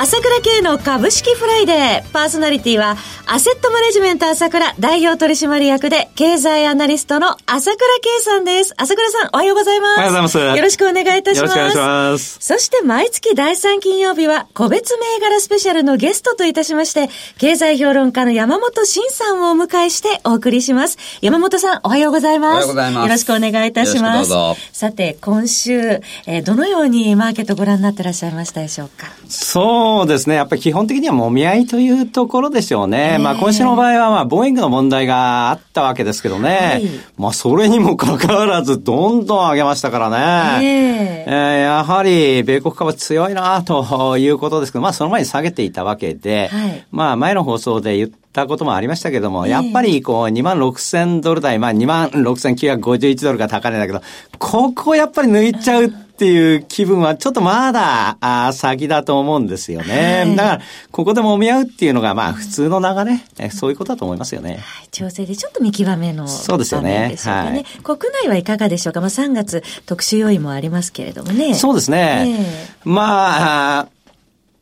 朝倉慶の株式フライデー。パーソナリティは、アセットマネジメント朝倉代表取締役で、経済アナリストの朝倉慶さんです。朝倉さん、おはようございます。おはようございます。よろしくお願いいたします。よろしくお願いします。そして毎月第3金曜日は、個別銘柄スペシャルのゲストといたしまして、経済評論家の山本慎さんをお迎えしてお送りします。山本さん、おはようございます。おはようございます。よろしくお願いいたします。さて、今週、えー、どのようにマーケットご覧になってらっしゃいましたでしょうか？そうですね。やっぱり基本的にはもみ合いというところでしょうね。えー、まあ今週の場合は、まあ、ボーイングの問題があったわけですけどね。はい、まあそれにもかかわらず、どんどん上げましたからね。えー、えー、やはり、米国株強いなということですけど、まあその前に下げていたわけで、はい、まあ前の放送で言ったこともありましたけども、やっぱりこう2万6千ドル台、まあ2万6951ドルが高値だけど、ここやっぱり抜いちゃうっていう気分はちょっとまだあ先だと思うんですよね。はい、だから、ここでもみ合うっていうのが、まあ普通の流れ、えそういうことだと思いますよね。はい、調整でちょっと見極めの、そうですよね。はい。国内はいかがでしょうか？まあ3月特殊要因もありますけれどもね。そうですね。えー、まあ、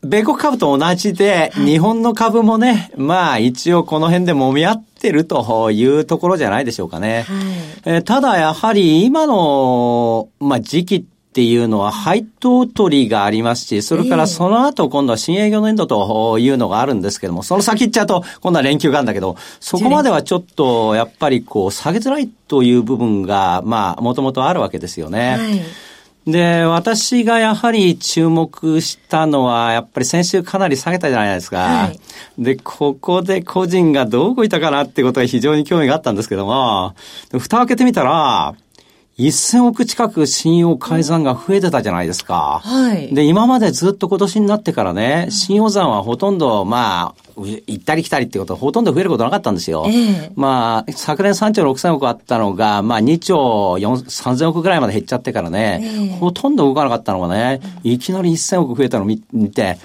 米国株と同じで、日本の株もね、まあ一応この辺で揉み合ってるというところじゃないでしょうかね。はい、えー、ただやはり今の、まあ時期ってっていうのは配当取りがありますし、それからその後今度は新営業年度というのがあるんですけども、その先行っちゃうと今度は連休があるんだけど、そこまではちょっとやっぱりこう下げづらいという部分が、まあもともとあるわけですよね。はいで、私がやはり注目したのは、やっぱり先週かなり下げたじゃないですか。はい、で、ここで個人がどう動いたかなってことが非常に興味があったんですけども、蓋を開けてみたら、1000億近く信用改ざんが増えてたじゃないですか。はい。で、今までずっと今年になってからね、信用残はほとんど、まあ、行ったり来たりってことはほとんど増えることなかったんですよ。えー、まあ、昨年3兆6000億あったのが、まあ2兆3000億ぐらいまで減っちゃってからね、えー、ほとんど動かなかったのがね、いきなり1000億増えたのを見て、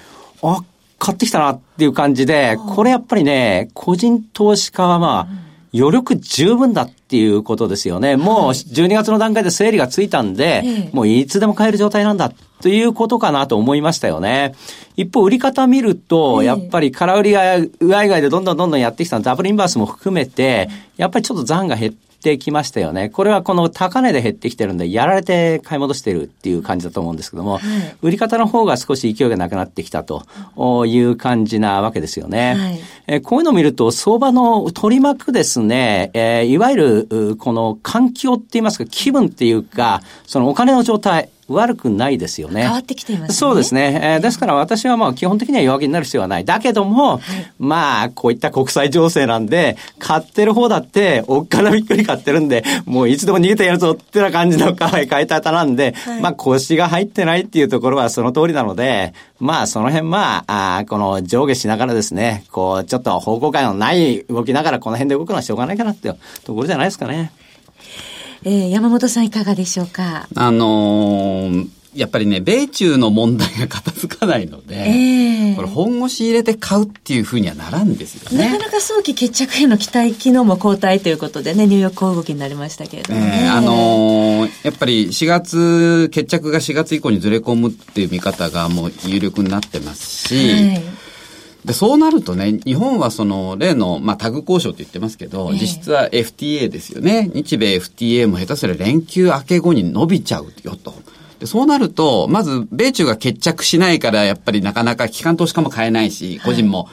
あ、買ってきたなっていう感じで、これやっぱりね、個人投資家はまあ、余力十分だっていうことですよね。もう12月の段階で整理がついたんで、もういつでも買える状態なんだということかなと思いましたよね。一方、売り方見ると、やっぱり空売りが上以外でどんどんどんどんやってきたダブルインバースも含めて、やっぱりちょっと残が減ってってきましたよね。これはこの高値で減ってきてるんで、やられて買い戻してるっていう感じだと思うんですけども、はい、売り方の方が少し勢いがなくなってきたという感じなわけですよね。はい、えこういうのを見ると、相場の取り巻くですね、えー、いわゆる、この環境って言いますか、気分っていうか、そのお金の状態、悪くないですよね。変わってきていますね。そうですね。えー、ですから私はまあ基本的には弱気になる必要はない。だけども、はい、まあこういった国際情勢なんで、買ってる方だって、おっかなびっくり買ってるんで、もういつでも逃げてやるぞってな感じの買い方なんで、はい、まあ腰が入ってないっていうところはその通りなので、まあその辺まあ、あこの上下しながらですね、こうちょっと方向感のない動きながらこの辺で動くのはしょうがないかなっていうところじゃないですかね。えー、山本さんいかがでしょうか？あのーやっぱりね、米中の問題が片付かないので、えー、これ本腰入れて買うっていうふうにはならんですよね。なかなか早期決着への期待機能も後退ということでね、ニューヨーク小動きになりましたけれども、ね、えー、あのー、やっぱり4月、決着が4月以降にずれ込むっていう見方がもう有力になってますし、はいで、そうなるとね、日本はその、例の、まあ、タグ交渉って言ってますけど、えー、実質は FTA ですよね。日米 FTA も下手すら連休明け後に伸びちゃうよと。でそうなると、まず、米中が決着しないから、やっぱりなかなか機関投資家も買えないし、個人も、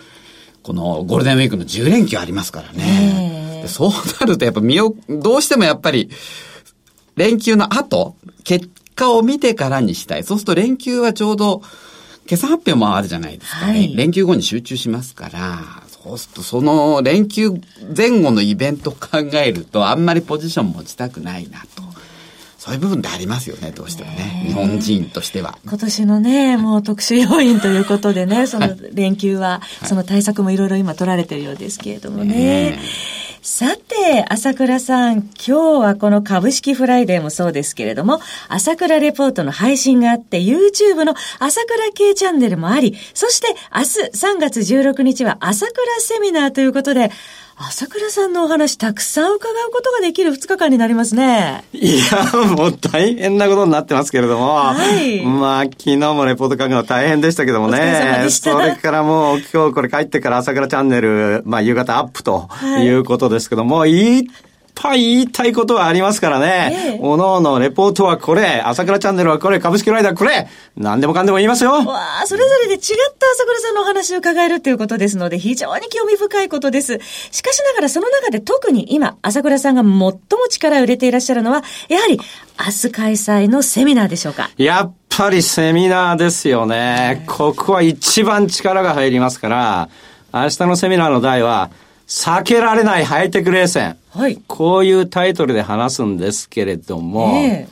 このゴールデンウィークの10連休ありますからね。えー、そうなると、やっぱ身を、どうしてもやっぱり、連休の後、結果を見てからにしたい。そうすると連休はちょうど、決算発表もあるじゃないですかね。はい、連休後に集中しますから、そうするとその連休前後のイベントを考えると、あんまりポジション持ちたくないなと。そういう部分でありますよね、どうしてもね。日本人としては。今年のね、もう特殊要因ということでね、その連休は、その対策もいろいろ今取られてるようですけれどもね。さて、朝倉さん、今日はこの株式フライデーもそうですけれども、朝倉レポートの配信があって、YouTube の朝倉系チャンネルもあり、そして明日3月16日は朝倉セミナーということで、朝倉さんのお話たくさん伺うことができる2日間になりますね。いや、もう大変なことになってますけれども。はい。まあ、昨日もレポート書くの大変でしたけどもね。それからもう今日これ帰ってから朝倉チャンネル、まあ夕方アップということですけども、はい、いぱい言いたいことはありますからね。ええ、おのおのレポートはこれ、朝倉チャンネルはこれ、株式ライダーこれ、何でもかんでも言いますよ。わあ、それぞれで違った朝倉さんのお話を伺えるということですので、非常に興味深いことです。しかしながらその中で特に今、朝倉さんが最も力を入れていらっしゃるのは、やはり明日開催のセミナーでしょうか。やっぱりセミナーですよね。ここは一番力が入りますから、明日のセミナーの題は、避けられないハイテク冷戦。はい。こういうタイトルで話すんですけれども、え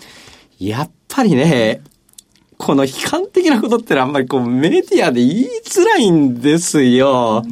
ー、やっぱりね、この悲観的なことってあんまりこうメディアで言いづらいんですよ。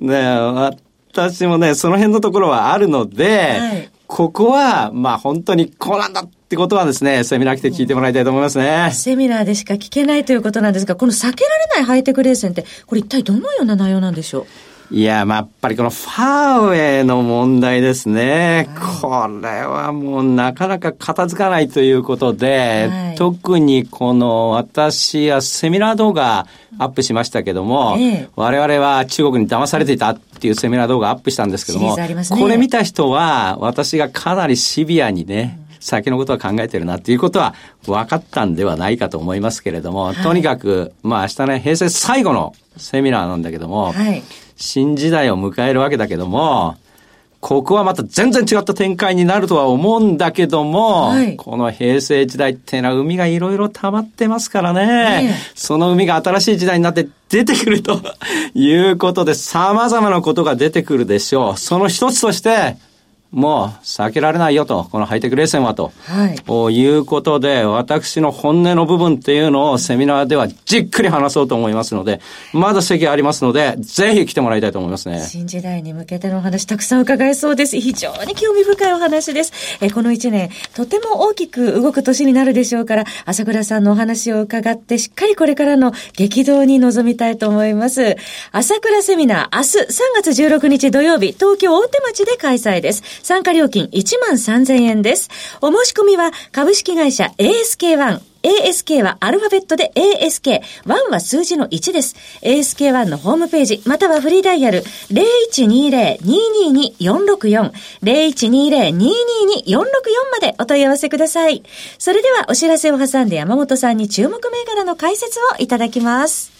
ね私もね、その辺のところはあるので、はい、ここは、まあ本当にこうなんだってことはですね、セミナー来て聞いてもらいたいと思いますね。セミナーでしか聞けないということなんですが、この避けられないハイテク冷戦って、これ一体どのような内容なんでしょう？いや、まあ、やっぱりこのファーウェイの問題ですね。はい、これはもうなかなか片付かないということで、はい、特にこの私はセミナー動画アップしましたけども、ええ、我々は中国に騙されていたっていうセミナー動画アップしたんですけども、ね、これ見た人は私がかなりシビアにね、うん先のことは考えてるなっていうことは分かったんではないかと思いますけれども、はい、とにかく、まあ明日ね、平成最後のセミナーなんだけども、はい、新時代を迎えるわけだけども、ここはまた全然違った展開になるとは思うんだけども、はい、この平成時代っていうのは海がいろいろ溜まってますからね、その海が新しい時代になって出てくるということで様々なことが出てくるでしょう。その一つとして、もう避けられないよと、このハイテク冷戦はと、はい、いうことで、私の本音の部分っていうのをセミナーではじっくり話そうと思いますので、まだ席ありますので、ぜひ来てもらいたいと思いますね。新時代に向けてのお話たくさん伺えそうです。非常に興味深いお話です。えこの一年、とても大きく動く年になるでしょうから、朝倉さんのお話を伺って、しっかりこれからの激動に臨みたいと思います。朝倉セミナー、明日3月16日土曜日、東京大手町で開催です。参加料金1万3000円です。お申し込みは株式会社 ASK1 ASK はアルファベットで ASK。1は数字の1です。ASK1 のホームページ、またはフリーダイヤル0120-222-464。0120-222-464までお問い合わせください。それではお知らせを挟んで山本さんに注目銘柄の解説をいただきます。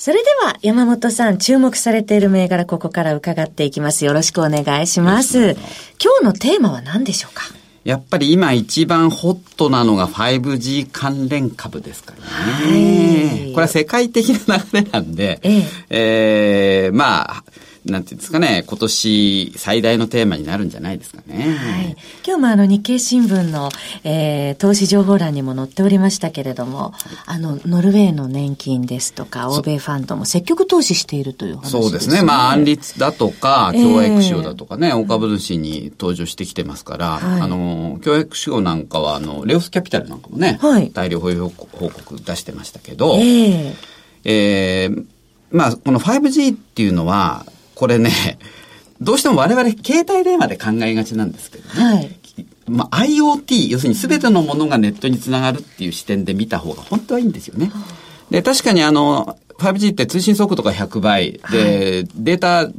それでは山本さん注目されている銘柄ここから伺っていきます。よろしくお願いします。今日のテーマは何でしょうか？やっぱり今一番ホットなのが 5G 関連株ですからね。はい、これは世界的な流れなんで、えええー、まあ、なんていうんですかね、今年最大のテーマになるんじゃないですかね。はい。今日もあの日経新聞の、えー、投資情報欄にも載っておりましたけれども、あの、ノルウェーの年金ですとか、欧米ファンドも積極投資しているという話ですね。そうですね。まあ、安立だとか、教育賞だとかね、えー、大株主に登場してきてますから、はい、あの、教育賞なんかは、あの、レオスキャピタルなんかもね、はい、大量保有報告出してましたけど、えー、えー、まあ、この 5G っていうのは、これね、どうしても我々携帯電話で考えがちなんですけどね。はい。まあ、IoT、要するに全てのものがネットにつながるっていう視点で見た方が本当はいいんですよね。で、確かにあの、5G って通信速度が100倍。で、はい、データ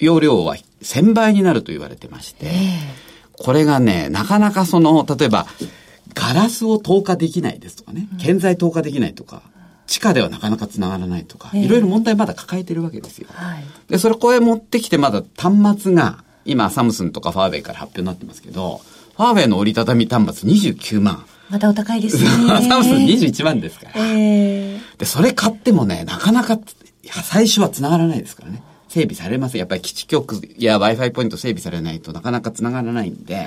容量は1000倍になると言われてまして、これがね、なかなかその、例えば、ガラスを透過できないですとかね、建材透過できないとか、地下ではなかなか繋がらないとか、いろいろ問題まだ抱えてるわけですよ。はい、で、それこれ持ってきてまだ端末が、今サムスンとかファーウェイから発表になってますけど、ファーウェイの折りたたみ端末29万。またお高いですね。サムスン21万ですから。えー、で、それ買ってもね、なかなか、最初は繋がらないですからね。整備されません。やっぱり基地局や Wi-Fi ポイント整備されないとなかなか繋がらないんで、はい、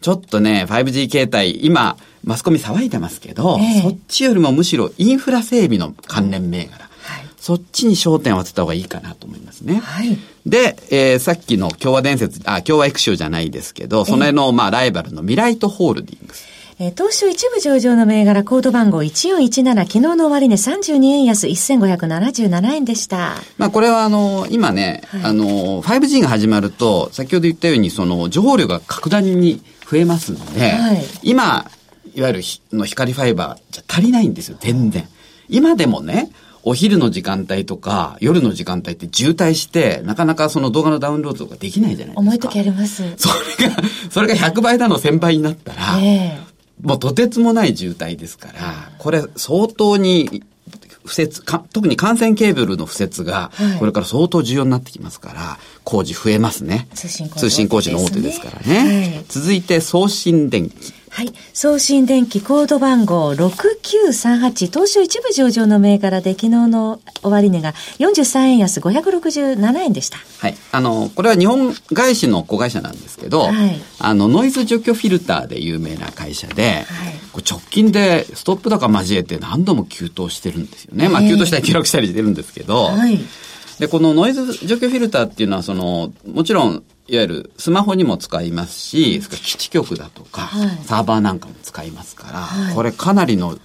ちょっとね、5G 携帯、今、マスコミ騒いでますけど、えー、そっちよりもむしろインフラ整備の関連銘柄。そっちに焦点を当てた方がいいかなと思いますね。はい。で、えー、さっきの共和伝説、あ、共和エクシじゃないですけど、その辺の、まあ、ライバルのミライトホールディングス。えー、東証一部上場の銘柄コード番号1417、昨日の終値32円安1577円でした。まあこれはあの、今ね、はい、あの、5G が始まると、先ほど言ったようにその情報量が格段に増えますので、はい、今、いわゆるの光ファイバーじゃ足りないんですよ、全然。今でもね、お昼の時間帯とか、夜の時間帯って渋滞して、なかなかその動画のダウンロードとかできないじゃないですか。重い時あります。それが、それが100倍だの1000倍になったら、えーもうとてつもない渋滞ですから、これ相当に不設特に感染ケーブルの敷設が、これから相当重要になってきますから、工事増えますね。通信工事、通信工事の大手ですからね。はい、続いて、送信電気。はい。送信電気コード番号6938、東証一部上場の銘柄で昨日の終値が43円安567円でした。はい。あの、これは日本外資の子会社なんですけど、はい、あの、ノイズ除去フィルターで有名な会社で、はい、直近でストップ高交えて何度も急騰してるんですよね。まあ、急騰したり記録したりしてるんですけど、はい。で、このノイズ除去フィルターっていうのは、その、もちろん、いわゆるスマホにも使いますし、基地局だとか、はい、サーバーなんかも使いますから、はい、これかなりの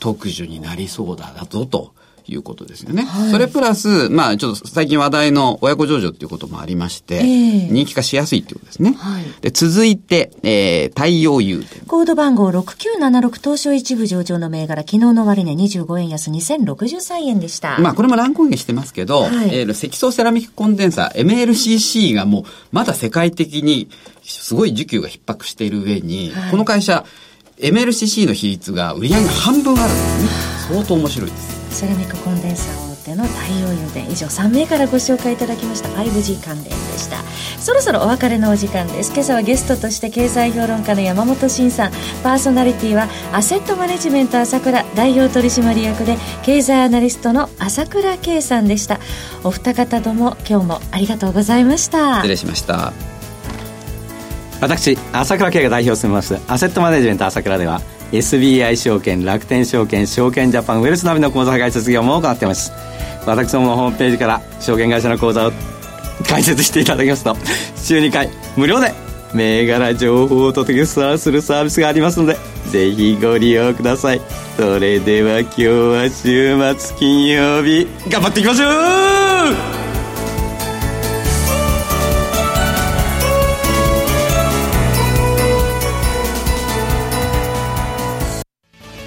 特需になりそうだぞということですよね。はい、それプラス、まあちょっと最近話題の親子上場っていうこともありまして、えー、人気化しやすいっていうことですね。はい、で続いて、えー、太陽誘電。コード番号6976東証一部上場の銘柄、昨日の終値25円安2063円でした。まあこれも乱高下してますけど、はい、えー、積層セラミックコンデンサー MLCC がもうまだ世界的にすごい需給が逼迫している上に、はい、この会社 MLCC の比率が売り上げ半分あるんですね。相当面白いです。セラミックコンデンサー大手の太陽油田以上3名からご紹介いただきました。5G 関連でした。そろそろお別れのお時間です。今朝はゲストとして経済評論家の山本慎さん。パーソナリティはアセットマネジメント朝倉代表取締役で経済アナリストの朝倉圭さんでした。お二方とも今日もありがとうございました。失礼しました。私朝倉圭が代表を務めます。アセットマネジメント朝倉では SBI 証券楽天証券証券ジャパンウェルスナビの口座開設業も行っています。私どものホームページから証券会社の口座を開設していただきますと週2回無料で銘柄情報をお届けするサービスがありますのでぜひご利用ください。それでは今日は週末金曜日頑張っていきましょう